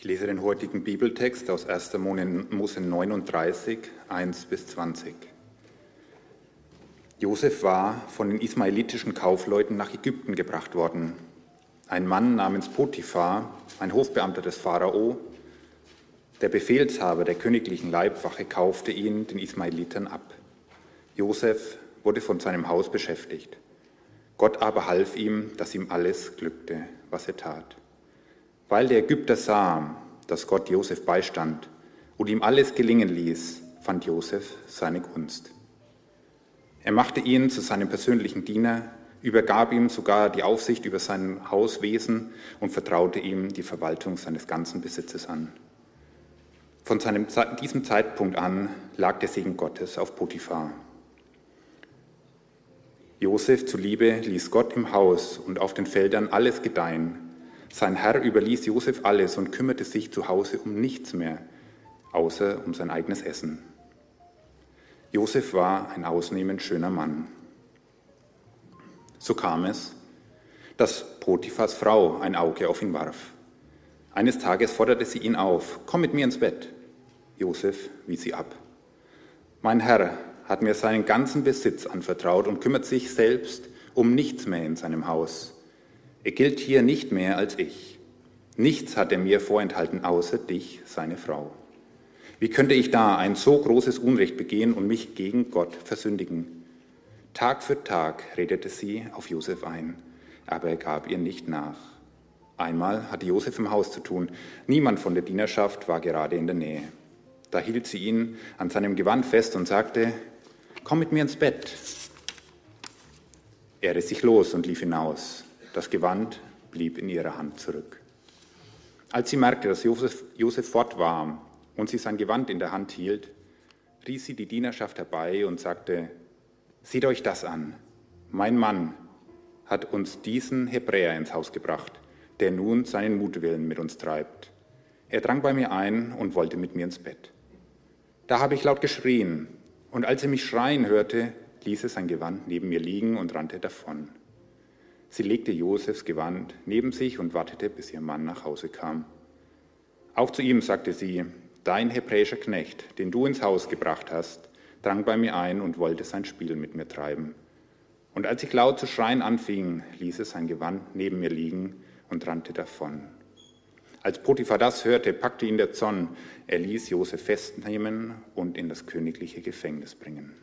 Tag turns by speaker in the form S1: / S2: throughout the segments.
S1: Ich lese den heutigen Bibeltext aus 1. Mose 39, 1 bis 20. Josef war von den ismaelitischen Kaufleuten nach Ägypten gebracht worden. Ein Mann namens Potiphar, ein Hofbeamter des Pharao, der Befehlshaber der königlichen Leibwache, kaufte ihn den Ismaelitern ab. Josef wurde von seinem Haus beschäftigt. Gott aber half ihm, dass ihm alles glückte, was er tat. Weil der Ägypter sah, dass Gott Josef beistand und ihm alles gelingen ließ, fand Josef seine Gunst. Er machte ihn zu seinem persönlichen Diener, übergab ihm sogar die Aufsicht über sein Hauswesen und vertraute ihm die Verwaltung seines ganzen Besitzes an. Von seinem, diesem Zeitpunkt an lag der Segen Gottes auf Potiphar. Josef zuliebe ließ Gott im Haus und auf den Feldern alles gedeihen sein Herr überließ Josef alles und kümmerte sich zu Hause um nichts mehr, außer um sein eigenes Essen. Josef war ein ausnehmend schöner Mann. So kam es, dass Potiphas Frau ein Auge auf ihn warf. Eines Tages forderte sie ihn auf, komm mit mir ins Bett. Josef wies sie ab. Mein Herr hat mir seinen ganzen Besitz anvertraut und kümmert sich selbst um nichts mehr in seinem Haus. Er gilt hier nicht mehr als ich. Nichts hat er mir vorenthalten, außer dich, seine Frau. Wie könnte ich da ein so großes Unrecht begehen und mich gegen Gott versündigen? Tag für Tag redete sie auf Josef ein, aber er gab ihr nicht nach. Einmal hatte Josef im Haus zu tun. Niemand von der Dienerschaft war gerade in der Nähe. Da hielt sie ihn an seinem Gewand fest und sagte, komm mit mir ins Bett. Er riss sich los und lief hinaus. Das Gewand blieb in ihrer Hand zurück. Als sie merkte, dass Josef, Josef fort war und sie sein Gewand in der Hand hielt, rief sie die Dienerschaft herbei und sagte, Seht euch das an. Mein Mann hat uns diesen Hebräer ins Haus gebracht, der nun seinen Mutwillen mit uns treibt. Er drang bei mir ein und wollte mit mir ins Bett. Da habe ich laut geschrien, und als er mich schreien hörte, ließ er sein Gewand neben mir liegen und rannte davon. Sie legte Josefs Gewand neben sich und wartete, bis ihr Mann nach Hause kam. Auch zu ihm sagte sie, dein hebräischer Knecht, den du ins Haus gebracht hast, drang bei mir ein und wollte sein Spiel mit mir treiben. Und als ich laut zu schreien anfing, ließ es sein Gewand neben mir liegen und rannte davon. Als Potiphar das hörte, packte ihn der Zorn. Er ließ Josef festnehmen und in das königliche Gefängnis bringen.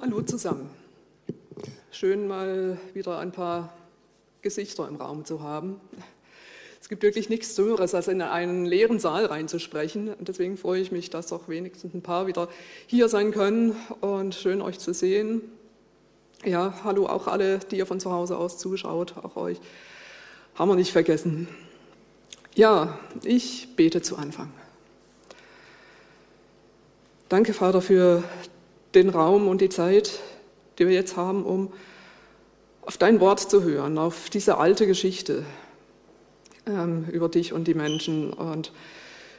S2: Hallo zusammen. Schön mal wieder ein paar Gesichter im Raum zu haben. Es gibt wirklich nichts Dümmeres, als in einen leeren Saal reinzusprechen. Und deswegen freue ich mich, dass auch wenigstens ein paar wieder hier sein können und schön euch zu sehen. Ja, hallo auch alle, die ihr von zu Hause aus zuschaut, auch euch. Haben wir nicht vergessen. Ja, ich bete zu Anfang. Danke, Vater, für den Raum und die Zeit, die wir jetzt haben, um auf dein Wort zu hören, auf diese alte Geschichte ähm, über dich und die Menschen. Und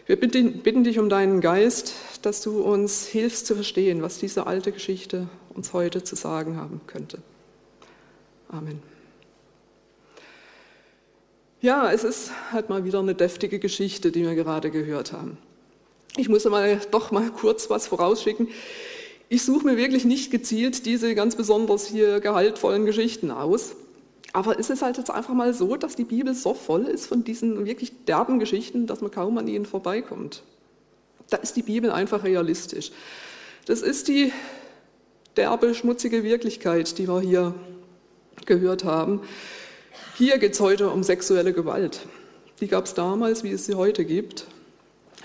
S2: wir bitten, bitten dich um deinen Geist, dass du uns hilfst zu verstehen, was diese alte Geschichte uns heute zu sagen haben könnte. Amen. Ja, es ist halt mal wieder eine deftige Geschichte, die wir gerade gehört haben. Ich muss mal doch mal kurz was vorausschicken. Ich suche mir wirklich nicht gezielt diese ganz besonders hier gehaltvollen Geschichten aus. Aber ist es halt jetzt einfach mal so, dass die Bibel so voll ist von diesen wirklich derben Geschichten, dass man kaum an ihnen vorbeikommt. Da ist die Bibel einfach realistisch. Das ist die derbe, schmutzige Wirklichkeit, die wir hier gehört haben. Hier geht es heute um sexuelle Gewalt. Die gab es damals, wie es sie heute gibt.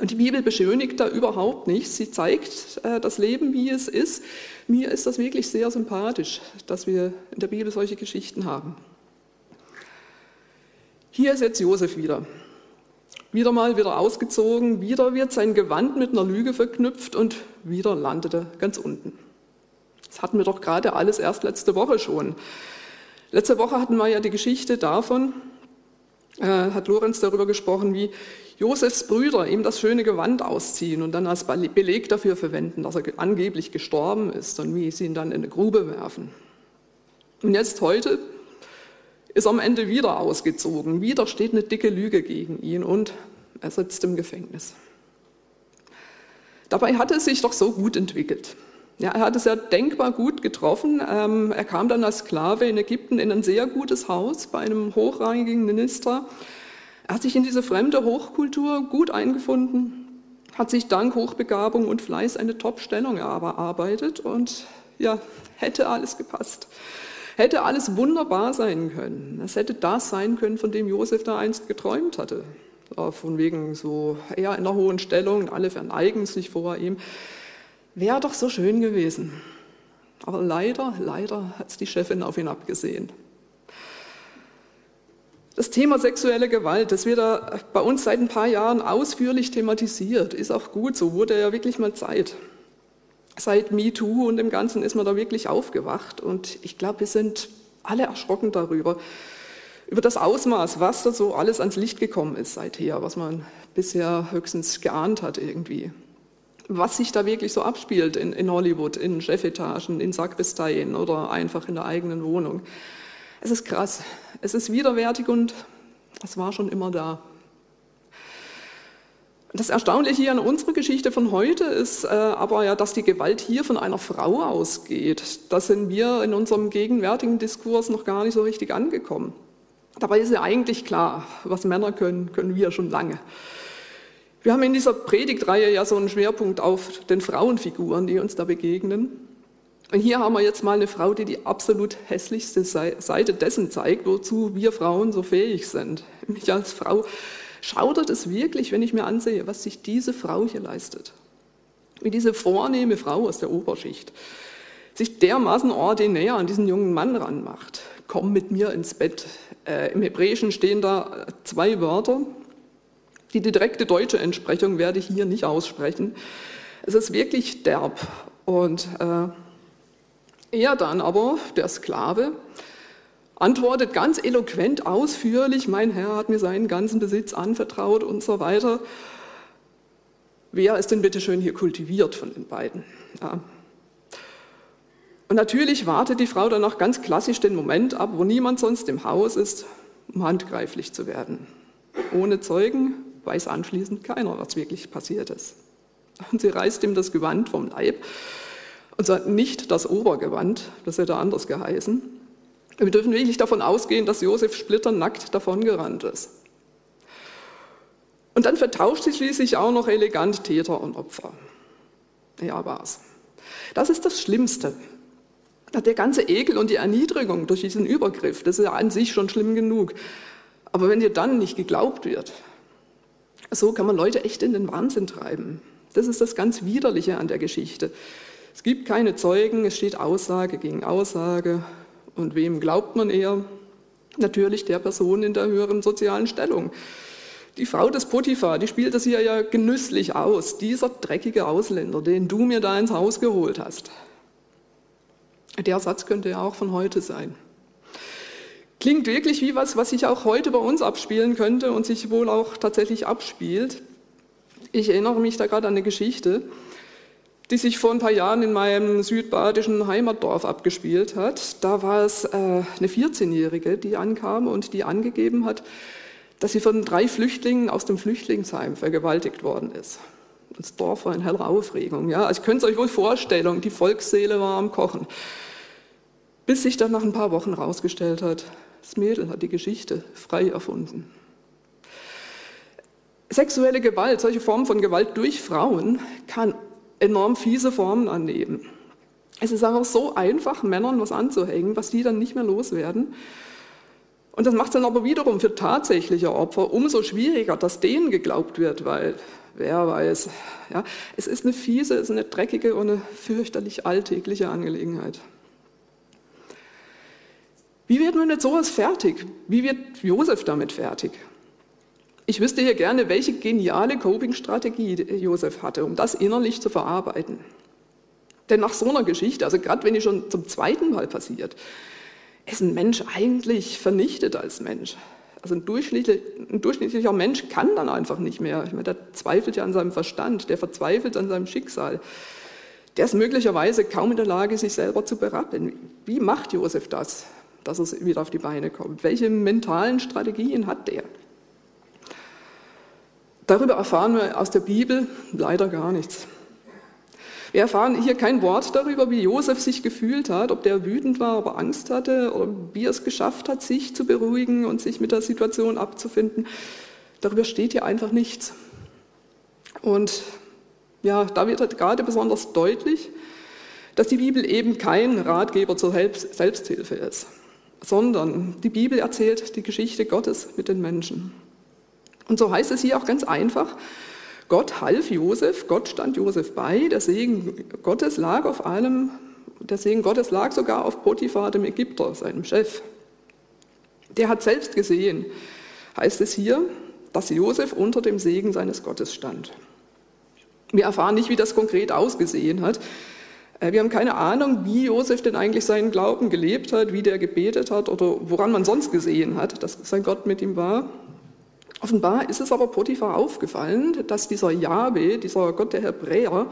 S2: Und die Bibel beschönigt da überhaupt nichts. Sie zeigt äh, das Leben, wie es ist. Mir ist das wirklich sehr sympathisch, dass wir in der Bibel solche Geschichten haben. Hier ist jetzt Josef wieder. Wieder mal wieder ausgezogen, wieder wird sein Gewand mit einer Lüge verknüpft und wieder landet er ganz unten. Das hatten wir doch gerade alles erst letzte Woche schon. Letzte Woche hatten wir ja die Geschichte davon, hat Lorenz darüber gesprochen, wie Josefs Brüder ihm das schöne Gewand ausziehen und dann als Beleg dafür verwenden, dass er angeblich gestorben ist und wie sie ihn dann in eine Grube werfen. Und jetzt heute ist am Ende wieder ausgezogen. Wieder steht eine dicke Lüge gegen ihn und er sitzt im Gefängnis. Dabei hat es sich doch so gut entwickelt. Ja, er hat es ja denkbar gut getroffen. Ähm, er kam dann als Sklave in Ägypten in ein sehr gutes Haus bei einem hochrangigen Minister. Er hat sich in diese fremde Hochkultur gut eingefunden, hat sich dank Hochbegabung und Fleiß eine Top-Stellung erarbeitet und ja, hätte alles gepasst. Hätte alles wunderbar sein können. Es hätte das sein können, von dem Josef da einst geträumt hatte. Von wegen so, er in einer hohen Stellung, alle verneigen sich vor ihm. Wäre doch so schön gewesen. Aber leider, leider hat die Chefin auf ihn abgesehen. Das Thema sexuelle Gewalt, das wird da bei uns seit ein paar Jahren ausführlich thematisiert, ist auch gut, so wurde ja wirklich mal Zeit. Seit MeToo und dem Ganzen ist man da wirklich aufgewacht und ich glaube, wir sind alle erschrocken darüber, über das Ausmaß, was da so alles ans Licht gekommen ist seither, was man bisher höchstens geahnt hat irgendwie was sich da wirklich so abspielt in, in Hollywood, in Chefetagen, in Sackbesteien oder einfach in der eigenen Wohnung. Es ist krass, es ist widerwärtig und es war schon immer da. Das Erstaunliche hier an unserer Geschichte von heute ist äh, aber ja, dass die Gewalt hier von einer Frau ausgeht. Da sind wir in unserem gegenwärtigen Diskurs noch gar nicht so richtig angekommen. Dabei ist ja eigentlich klar, was Männer können, können wir schon lange. Wir haben in dieser Predigtreihe ja so einen Schwerpunkt auf den Frauenfiguren, die uns da begegnen. Und hier haben wir jetzt mal eine Frau, die die absolut hässlichste Seite dessen zeigt, wozu wir Frauen so fähig sind. Mich als Frau schaudert es wirklich, wenn ich mir ansehe, was sich diese Frau hier leistet. Wie diese vornehme Frau aus der Oberschicht sich dermaßen ordinär an diesen jungen Mann ranmacht. Komm mit mir ins Bett. Äh, Im Hebräischen stehen da zwei Wörter, die direkte deutsche Entsprechung werde ich hier nicht aussprechen. Es ist wirklich derb. Und äh, er dann aber, der Sklave, antwortet ganz eloquent, ausführlich, mein Herr hat mir seinen ganzen Besitz anvertraut und so weiter. Wer ist denn bitte schön hier kultiviert von den beiden? Ja. Und natürlich wartet die Frau dann auch ganz klassisch den Moment ab, wo niemand sonst im Haus ist, um handgreiflich zu werden. Ohne Zeugen, weiß anschließend keiner, was wirklich passiert ist. Und sie reißt ihm das Gewand vom Leib und sagt nicht das Obergewand, das hätte anders geheißen. Wir dürfen wirklich davon ausgehen, dass Josef splitternackt davongerannt ist. Und dann vertauscht sie schließlich auch noch elegant Täter und Opfer. Ja, war's. Das ist das Schlimmste. Der ganze Ekel und die Erniedrigung durch diesen Übergriff, das ist ja an sich schon schlimm genug. Aber wenn dir dann nicht geglaubt wird, so kann man Leute echt in den Wahnsinn treiben. Das ist das ganz Widerliche an der Geschichte. Es gibt keine Zeugen, es steht Aussage gegen Aussage. Und wem glaubt man eher? Natürlich der Person in der höheren sozialen Stellung. Die Frau des Potiphar, die spielt das hier ja genüsslich aus. Dieser dreckige Ausländer, den du mir da ins Haus geholt hast. Der Satz könnte ja auch von heute sein. Klingt wirklich wie was, was sich auch heute bei uns abspielen könnte und sich wohl auch tatsächlich abspielt. Ich erinnere mich da gerade an eine Geschichte, die sich vor ein paar Jahren in meinem südbadischen Heimatdorf abgespielt hat. Da war es äh, eine 14-Jährige, die ankam und die angegeben hat, dass sie von drei Flüchtlingen aus dem Flüchtlingsheim vergewaltigt worden ist. Das Dorf war in heller Aufregung. Ja? Also, ihr könnt es euch wohl vorstellen, die Volksseele war am Kochen. Bis sich dann nach ein paar Wochen herausgestellt hat, das Mädel hat die Geschichte frei erfunden. Sexuelle Gewalt, solche Formen von Gewalt durch Frauen, kann enorm fiese Formen annehmen. Es ist einfach so einfach, Männern was anzuhängen, was die dann nicht mehr loswerden. Und das macht es dann aber wiederum für tatsächliche Opfer umso schwieriger, dass denen geglaubt wird, weil wer weiß, ja, es ist eine fiese, es ist eine dreckige und eine fürchterlich alltägliche Angelegenheit. Wie wird man mit sowas fertig? Wie wird Josef damit fertig? Ich wüsste hier gerne, welche geniale Coping-Strategie Josef hatte, um das innerlich zu verarbeiten. Denn nach so einer Geschichte, also gerade wenn die schon zum zweiten Mal passiert, ist ein Mensch eigentlich vernichtet als Mensch. Also ein durchschnittlicher, ein durchschnittlicher Mensch kann dann einfach nicht mehr. Ich meine, der zweifelt ja an seinem Verstand, der verzweifelt an seinem Schicksal. Der ist möglicherweise kaum in der Lage, sich selber zu berappeln. Wie macht Josef das? Dass er wieder auf die Beine kommt? Welche mentalen Strategien hat der? Darüber erfahren wir aus der Bibel leider gar nichts. Wir erfahren hier kein Wort darüber, wie Josef sich gefühlt hat, ob der wütend war, ob er Angst hatte oder wie er es geschafft hat, sich zu beruhigen und sich mit der Situation abzufinden. Darüber steht hier einfach nichts. Und ja, da wird halt gerade besonders deutlich, dass die Bibel eben kein Ratgeber zur Selbsthilfe ist, sondern die Bibel erzählt die Geschichte Gottes mit den Menschen. Und so heißt es hier auch ganz einfach, Gott half Josef, Gott stand Josef bei, der Segen Gottes lag auf allem, der Segen Gottes lag sogar auf Potiphar, dem Ägypter, seinem Chef. Der hat selbst gesehen, heißt es hier, dass Josef unter dem Segen seines Gottes stand. Wir erfahren nicht, wie das konkret ausgesehen hat. Äh, wir haben keine Ahnung, wie Josef denn eigentlich seinen Glauben gelebt hat, wie der gebetet hat oder woran man sonst gesehen hat, dass sein Gott mit ihm war. Offenbar ist es aber Potiphar aufgefallen, dass dieser Jahwe, dieser Gott der Hebräer,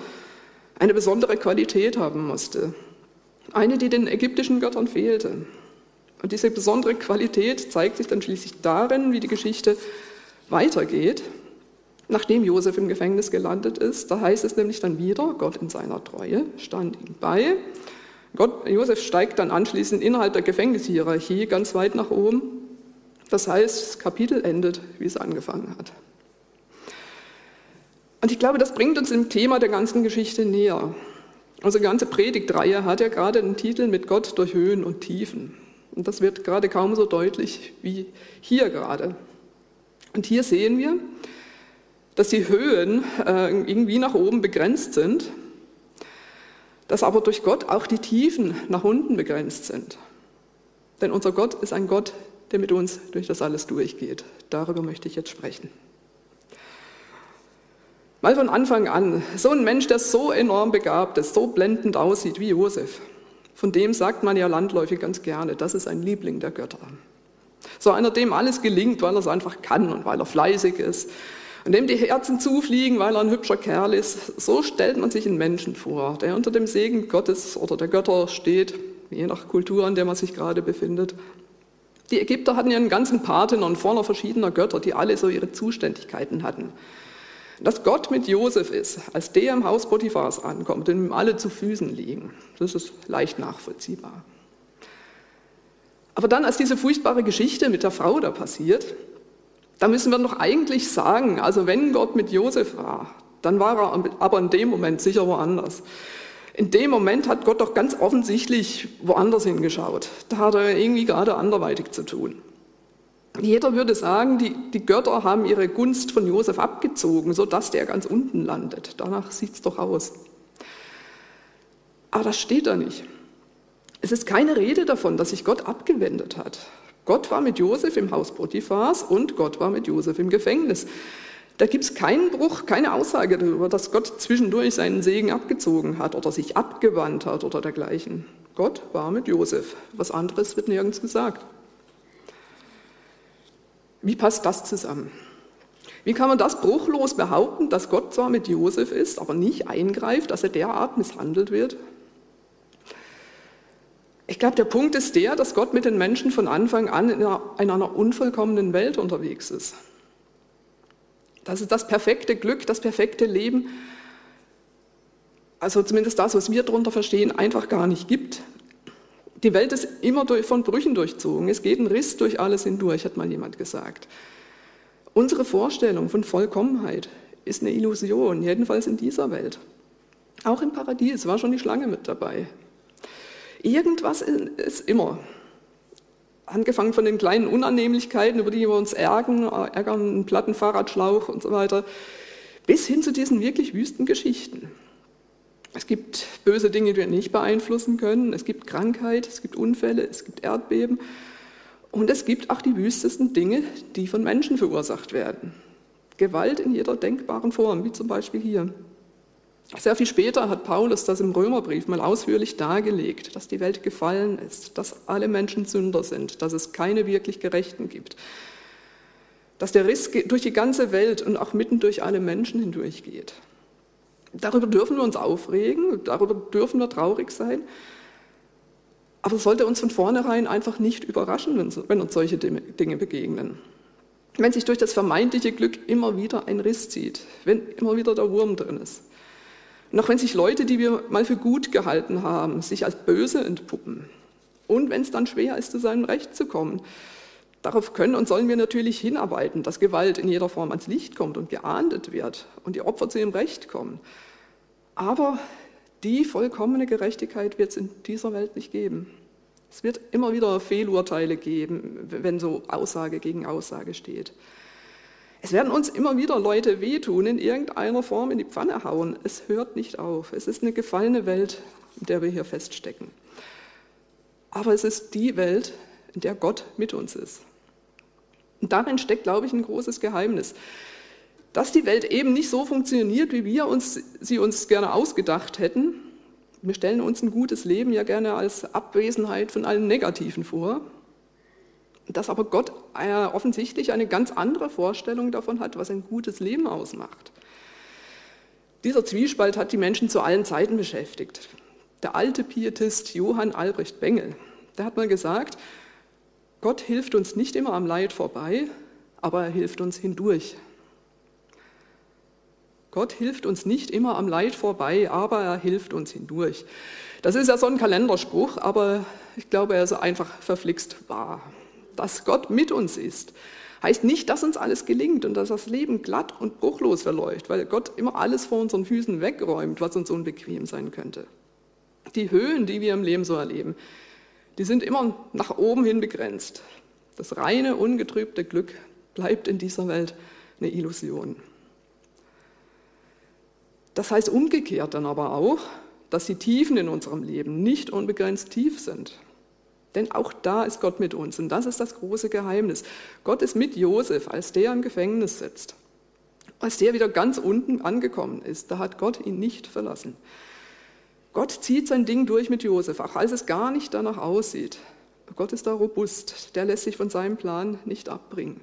S2: eine besondere Qualität haben musste. Eine, die den ägyptischen Göttern fehlte. Und diese besondere Qualität zeigt sich dann schließlich darin, wie die Geschichte weitergeht. Nachdem Josef im Gefängnis gelandet ist, da heißt es nämlich dann wieder, Gott in seiner Treue stand ihm bei. Gott, Josef steigt dann anschließend innerhalb der Gefängnishierarchie ganz weit nach oben das heißt, das Kapitel endet, wie es angefangen hat. Und ich glaube, das bringt uns dem Thema der ganzen Geschichte näher. Unsere ganze Predigtreihe hat ja gerade den Titel mit Gott durch Höhen und Tiefen. Und das wird gerade kaum so deutlich wie hier gerade. Und hier sehen wir, dass die Höhen äh, irgendwie nach oben begrenzt sind, dass aber durch Gott auch die Tiefen nach unten begrenzt sind. Denn unser Gott ist ein Gott der mit uns durch das alles durchgeht. Darüber möchte ich jetzt sprechen. Mal von Anfang an, so ein Mensch, der so enorm begabt ist, so blendend aussieht wie Josef, von dem sagt man ja landläufig ganz gerne, das ist ein Liebling der Götter. So einer, dem alles gelingt, weil er es einfach kann und weil er fleißig ist und dem die Herzen zufliegen, weil er ein hübscher Kerl ist. So stellt man sich einen Menschen vor, der unter dem Segen Gottes oder der Götter steht, je nach Kultur, in der man sich gerade befindet. Die Ägypter hatten ja einen ganzen Parthenon voller verschiedener Götter, die alle so ihre Zuständigkeiten hatten. Dass Gott mit Josef ist, als der im Haus Potiphars ankommt und ihm alle zu Füßen liegen, das ist leicht nachvollziehbar. Aber dann, als diese furchtbare Geschichte mit der Frau da passiert, da müssen wir doch eigentlich sagen, also wenn Gott mit Josef war, dann war er aber in dem Moment sicher woanders. In dem Moment hat Gott doch ganz offensichtlich woanders hingeschaut. Da hat er irgendwie gerade anderweitig zu tun. Jeder würde sagen, die, die Götter haben ihre Gunst von Josef abgezogen, sodass der ganz unten landet. Danach sieht es doch aus. Aber das steht da nicht. Es ist keine Rede davon, dass sich Gott abgewendet hat. Gott war mit Josef im Haus Potiphars und Gott war mit Josef im Gefängnis. Da gibt es keinen Bruch, keine Aussage darüber, dass Gott zwischendurch seinen Segen abgezogen hat oder sich abgewandt hat oder dergleichen. Gott war mit Josef. Was anderes wird nirgends gesagt. Wie passt das zusammen? Wie kann man das bruchlos behaupten, dass Gott zwar mit Josef ist, aber nicht eingreift, dass er derart misshandelt wird? Ich glaube, der Punkt ist der, dass Gott mit den Menschen von Anfang an in einer, in einer unvollkommenen Welt unterwegs ist dass es das perfekte Glück, das perfekte Leben, also zumindest das, was wir darunter verstehen, einfach gar nicht gibt. Die Welt ist immer von Brüchen durchzogen. Es geht ein Riss durch alles hindurch, hat mal jemand gesagt. Unsere Vorstellung von Vollkommenheit ist eine Illusion, jedenfalls in dieser Welt. Auch im Paradies war schon die Schlange mit dabei. Irgendwas ist immer. Angefangen von den kleinen Unannehmlichkeiten, über die wir uns ärgern, ärgern, einen platten Fahrradschlauch und so weiter, bis hin zu diesen wirklich wüsten Geschichten. Es gibt böse Dinge, die wir nicht beeinflussen können. Es gibt Krankheit, es gibt Unfälle, es gibt Erdbeben. Und es gibt auch die wüstesten Dinge, die von Menschen verursacht werden. Gewalt in jeder denkbaren Form, wie zum Beispiel hier. Sehr viel später hat Paulus das im Römerbrief mal ausführlich dargelegt, dass die Welt gefallen ist, dass alle Menschen Sünder sind, dass es keine wirklich Gerechten gibt, dass der Riss durch die ganze Welt und auch mitten durch alle Menschen hindurchgeht. Darüber dürfen wir uns aufregen, darüber dürfen wir traurig sein. Aber es sollte uns von vornherein einfach nicht überraschen, wenn uns solche Dinge begegnen. Wenn sich durch das vermeintliche Glück immer wieder ein Riss zieht, wenn immer wieder der Wurm drin ist. Und auch wenn sich Leute, die wir mal für gut gehalten haben, sich als böse entpuppen. Und wenn es dann schwer ist, zu seinem Recht zu kommen. Darauf können und sollen wir natürlich hinarbeiten, dass Gewalt in jeder Form ans Licht kommt und geahndet wird und die Opfer zu ihrem Recht kommen. Aber die vollkommene Gerechtigkeit wird es in dieser Welt nicht geben. Es wird immer wieder Fehlurteile geben, wenn so Aussage gegen Aussage steht. Es werden uns immer wieder Leute wehtun, in irgendeiner Form in die Pfanne hauen. Es hört nicht auf. Es ist eine gefallene Welt, in der wir hier feststecken. Aber es ist die Welt, in der Gott mit uns ist. Und darin steckt, glaube ich, ein großes Geheimnis. Dass die Welt eben nicht so funktioniert, wie wir uns, sie uns gerne ausgedacht hätten. Wir stellen uns ein gutes Leben ja gerne als Abwesenheit von allem Negativen vor dass aber Gott äh, offensichtlich eine ganz andere Vorstellung davon hat, was ein gutes Leben ausmacht. Dieser Zwiespalt hat die Menschen zu allen Zeiten beschäftigt. Der alte Pietist Johann Albrecht Bengel, der hat mal gesagt, Gott hilft uns nicht immer am Leid vorbei, aber er hilft uns hindurch. Gott hilft uns nicht immer am Leid vorbei, aber er hilft uns hindurch. Das ist ja so ein Kalenderspruch, aber ich glaube, er ist einfach verflixt wahr dass Gott mit uns ist, heißt nicht, dass uns alles gelingt und dass das Leben glatt und bruchlos verläuft, weil Gott immer alles vor unseren Füßen wegräumt, was uns unbequem sein könnte. Die Höhen, die wir im Leben so erleben, die sind immer nach oben hin begrenzt. Das reine, ungetrübte Glück bleibt in dieser Welt eine Illusion. Das heißt umgekehrt dann aber auch, dass die Tiefen in unserem Leben nicht unbegrenzt tief sind. Denn auch da ist Gott mit uns und das ist das große Geheimnis. Gott ist mit Josef, als der im Gefängnis sitzt. Als der wieder ganz unten angekommen ist, da hat Gott ihn nicht verlassen. Gott zieht sein Ding durch mit Josef, auch als es gar nicht danach aussieht. Gott ist da robust, der lässt sich von seinem Plan nicht abbringen.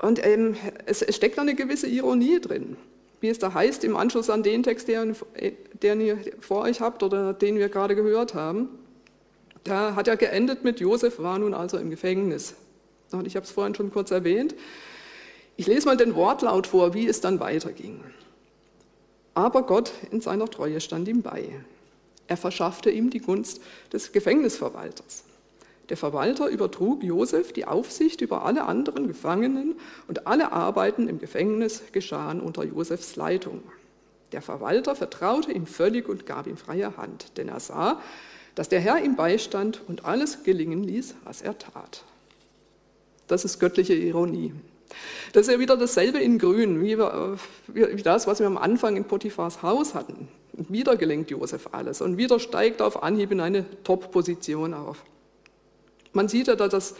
S2: Und ähm, es, es steckt da eine gewisse Ironie drin wie es da heißt im Anschluss an den Text, den, den ihr vor euch habt oder den wir gerade gehört haben. Da hat er geendet mit Josef war nun also im Gefängnis. Und ich habe es vorhin schon kurz erwähnt. Ich lese mal den Wortlaut vor, wie es dann weiterging. Aber Gott in seiner Treue stand ihm bei. Er verschaffte ihm die Gunst des Gefängnisverwalters. Der Verwalter übertrug Josef die Aufsicht über alle anderen Gefangenen und alle Arbeiten im Gefängnis geschahen unter Josefs Leitung. Der Verwalter vertraute ihm völlig und gab ihm freie Hand, denn er sah, dass der Herr ihm beistand und alles gelingen ließ, was er tat. Das ist göttliche Ironie. Das ist ja wieder dasselbe in Grün, wie, wir, wie das, was wir am Anfang in Potiphars Haus hatten. Und wieder gelingt Josef alles und wieder steigt auf Anhieb in eine Top-Position auf. Man sieht ja, dass das,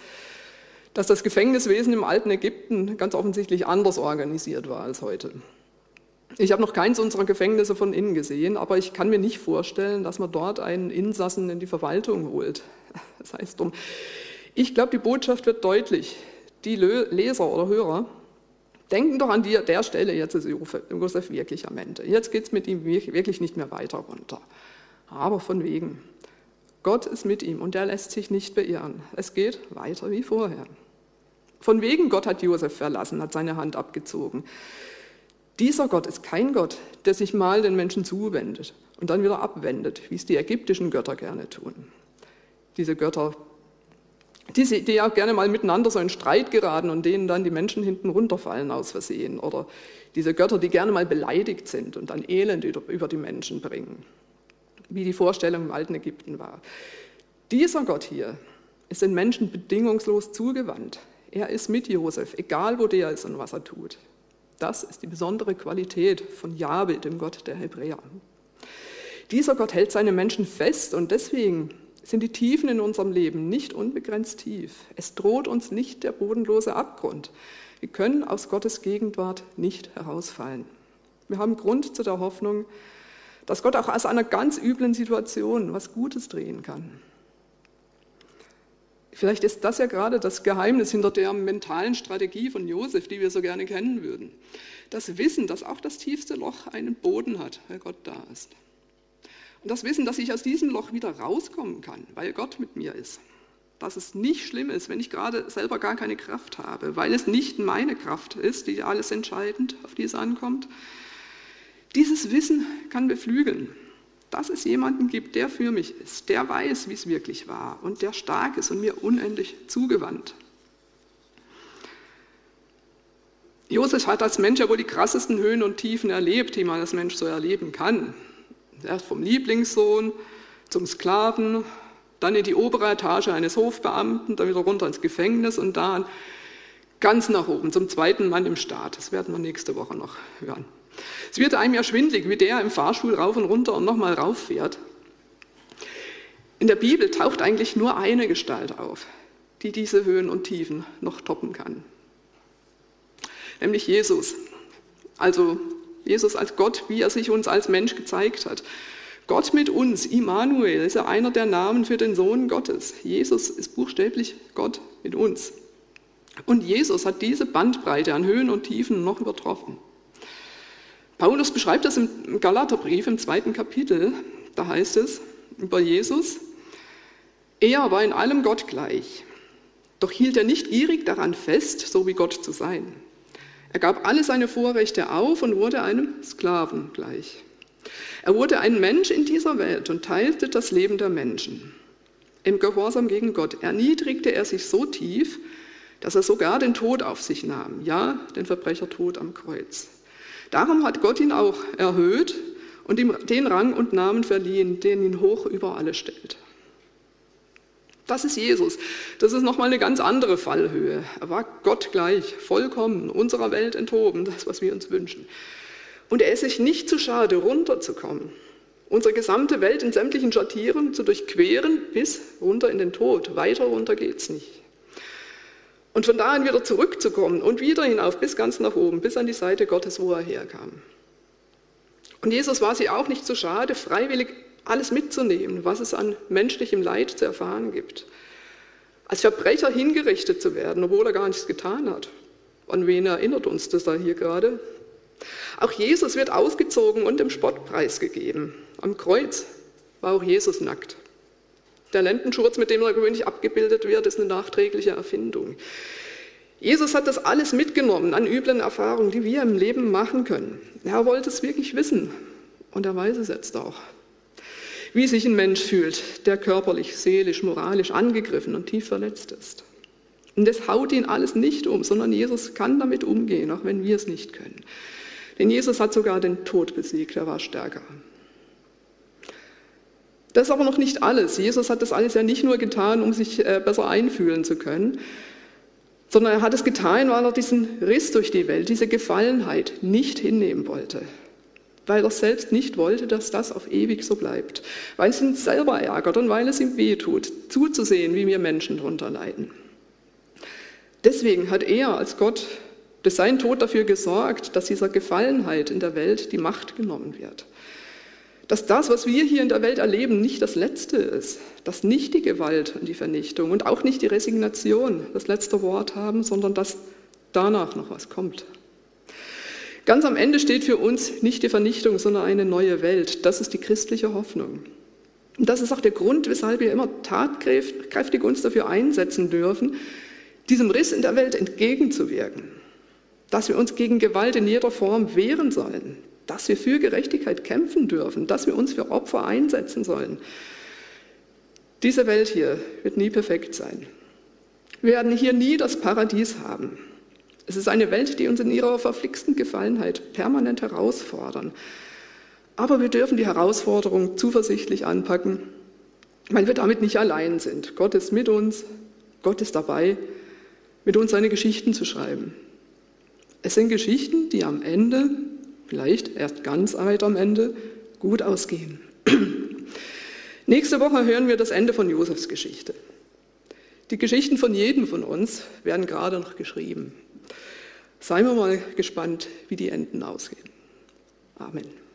S2: dass das Gefängniswesen im alten Ägypten ganz offensichtlich anders organisiert war als heute. Ich habe noch keins unserer Gefängnisse von innen gesehen, aber ich kann mir nicht vorstellen, dass man dort einen Insassen in die Verwaltung holt. Das heißt, um, ich glaube, die Botschaft wird deutlich. Die Leser oder Hörer denken doch an die, der Stelle, jetzt ist Josef wirklich am Ende. Jetzt geht es mit ihm wirklich nicht mehr weiter runter. Aber von wegen. Gott ist mit ihm und er lässt sich nicht beirren. Es geht weiter wie vorher. Von wegen Gott hat Josef verlassen, hat seine Hand abgezogen. Dieser Gott ist kein Gott, der sich mal den Menschen zuwendet und dann wieder abwendet, wie es die ägyptischen Götter gerne tun. Diese Götter, die, die auch gerne mal miteinander so in Streit geraten und denen dann die Menschen hinten runterfallen aus Versehen. Oder diese Götter, die gerne mal beleidigt sind und dann Elend über die Menschen bringen, wie die Vorstellung im alten Ägypten war. Dieser Gott hier ist den Menschen bedingungslos zugewandt. Er ist mit Josef, egal wo der ist und was er tut. Das ist die besondere Qualität von Jahwe, dem Gott der Hebräer. Dieser Gott hält seine Menschen fest und deswegen sind die Tiefen in unserem Leben nicht unbegrenzt tief. Es droht uns nicht der bodenlose Abgrund. Wir können aus Gottes Gegenwart nicht herausfallen. Wir haben Grund zu der Hoffnung, dass Gott auch aus einer ganz üblen Situation was Gutes drehen kann. Vielleicht ist das ja gerade das Geheimnis hinter der mentalen Strategie von Josef, die wir so gerne kennen würden. Das Wissen, dass auch das tiefste Loch einen Boden hat, weil Gott da ist. Das Wissen, dass ich aus diesem Loch wieder rauskommen kann, weil Gott mit mir ist. Dass es nicht schlimm ist, wenn ich gerade selber gar keine Kraft habe, weil es nicht meine Kraft ist, die alles entscheidend, auf die es ankommt. Dieses Wissen kann beflügeln, dass es jemanden gibt, der für mich ist, der weiß, wie es wirklich war und der stark ist und mir unendlich zugewandt. Josef hat als Mensch ja wohl die krassesten Höhen und Tiefen erlebt, die man als Mensch so erleben kann. Erst vom Lieblingssohn zum Sklaven, dann in die obere Etage eines Hofbeamten, dann wieder runter ins Gefängnis und dann ganz nach oben zum zweiten Mann im Staat. Das werden wir nächste Woche noch hören. Es wird einem ja schwindlig, wie der im Fahrstuhl rauf und runter und nochmal rauf fährt. In der Bibel taucht eigentlich nur eine Gestalt auf, die diese Höhen und Tiefen noch toppen kann nämlich Jesus. Also Jesus als Gott, wie er sich uns als Mensch gezeigt hat. Gott mit uns, Immanuel, ist ja einer der Namen für den Sohn Gottes. Jesus ist buchstäblich Gott mit uns. Und Jesus hat diese Bandbreite an Höhen und Tiefen noch übertroffen. Paulus beschreibt das im Galaterbrief im zweiten Kapitel. Da heißt es über Jesus, er war in allem Gott gleich, doch hielt er nicht gierig daran fest, so wie Gott zu sein. Er gab alle seine Vorrechte auf und wurde einem Sklaven gleich. Er wurde ein Mensch in dieser Welt und teilte das Leben der Menschen. Im Gehorsam gegen Gott erniedrigte er sich so tief, dass er sogar den Tod auf sich nahm, ja, den Verbrechertod am Kreuz. Darum hat Gott ihn auch erhöht und ihm den Rang und Namen verliehen, den ihn hoch über alle stellt. Das ist Jesus. Das ist nochmal eine ganz andere Fallhöhe. Er war Gott gleich, vollkommen, unserer Welt enthoben, das, was wir uns wünschen. Und er ist sich nicht zu schade, runterzukommen, unsere gesamte Welt in sämtlichen Schattieren zu durchqueren bis runter in den Tod. Weiter runter geht's nicht. Und von da an wieder zurückzukommen und wieder hinauf bis ganz nach oben, bis an die Seite Gottes, wo er herkam. Und Jesus war sie auch nicht zu schade, freiwillig alles mitzunehmen, was es an menschlichem Leid zu erfahren gibt. Als Verbrecher hingerichtet zu werden, obwohl er gar nichts getan hat. An wen erinnert uns das da hier gerade? Auch Jesus wird ausgezogen und dem Spottpreis gegeben. Am Kreuz war auch Jesus nackt. Der Lendenschurz, mit dem er gewöhnlich abgebildet wird, ist eine nachträgliche Erfindung. Jesus hat das alles mitgenommen an üblen Erfahrungen, die wir im Leben machen können. Er wollte es wirklich wissen und er weiß es jetzt auch wie sich ein Mensch fühlt, der körperlich, seelisch, moralisch angegriffen und tief verletzt ist. Und das haut ihn alles nicht um, sondern Jesus kann damit umgehen, auch wenn wir es nicht können. Denn Jesus hat sogar den Tod besiegt, er war stärker. Das ist aber noch nicht alles. Jesus hat das alles ja nicht nur getan, um sich äh, besser einfühlen zu können, sondern er hat es getan, weil er diesen Riss durch die Welt, diese Gefallenheit nicht hinnehmen wollte weil er selbst nicht wollte, dass das auf ewig so bleibt, weil es ihn selber ärgert und weil es ihm wehtut, zuzusehen, wie wir Menschen darunter leiden. Deswegen hat er als Gott durch seinen Tod dafür gesorgt, dass dieser Gefallenheit in der Welt die Macht genommen wird. Dass das, was wir hier in der Welt erleben, nicht das Letzte ist, dass nicht die Gewalt und die Vernichtung und auch nicht die Resignation das letzte Wort haben, sondern dass danach noch was kommt. Ganz am Ende steht für uns nicht die Vernichtung, sondern eine neue Welt. Das ist die christliche Hoffnung. Und das ist auch der Grund, weshalb wir immer tatkräftig uns dafür einsetzen dürfen, diesem Riss in der Welt entgegenzuwirken. Dass wir uns gegen Gewalt in jeder Form wehren sollen. Dass wir für Gerechtigkeit kämpfen dürfen. Dass wir uns für Opfer einsetzen sollen. Diese Welt hier wird nie perfekt sein. Wir werden hier nie das Paradies haben. Es ist eine Welt, die uns in ihrer verflixten Gefallenheit permanent herausfordern. Aber wir dürfen die Herausforderung zuversichtlich anpacken, weil wir damit nicht allein sind. Gott ist mit uns, Gott ist dabei, mit uns seine Geschichten zu schreiben. Es sind Geschichten, die am Ende, vielleicht erst ganz weit am Ende, gut ausgehen. Nächste Woche hören wir das Ende von Josefs Geschichte. Die Geschichten von jedem von uns werden gerade noch geschrieben. Seien wir mal gespannt, wie die Enden ausgehen. Amen.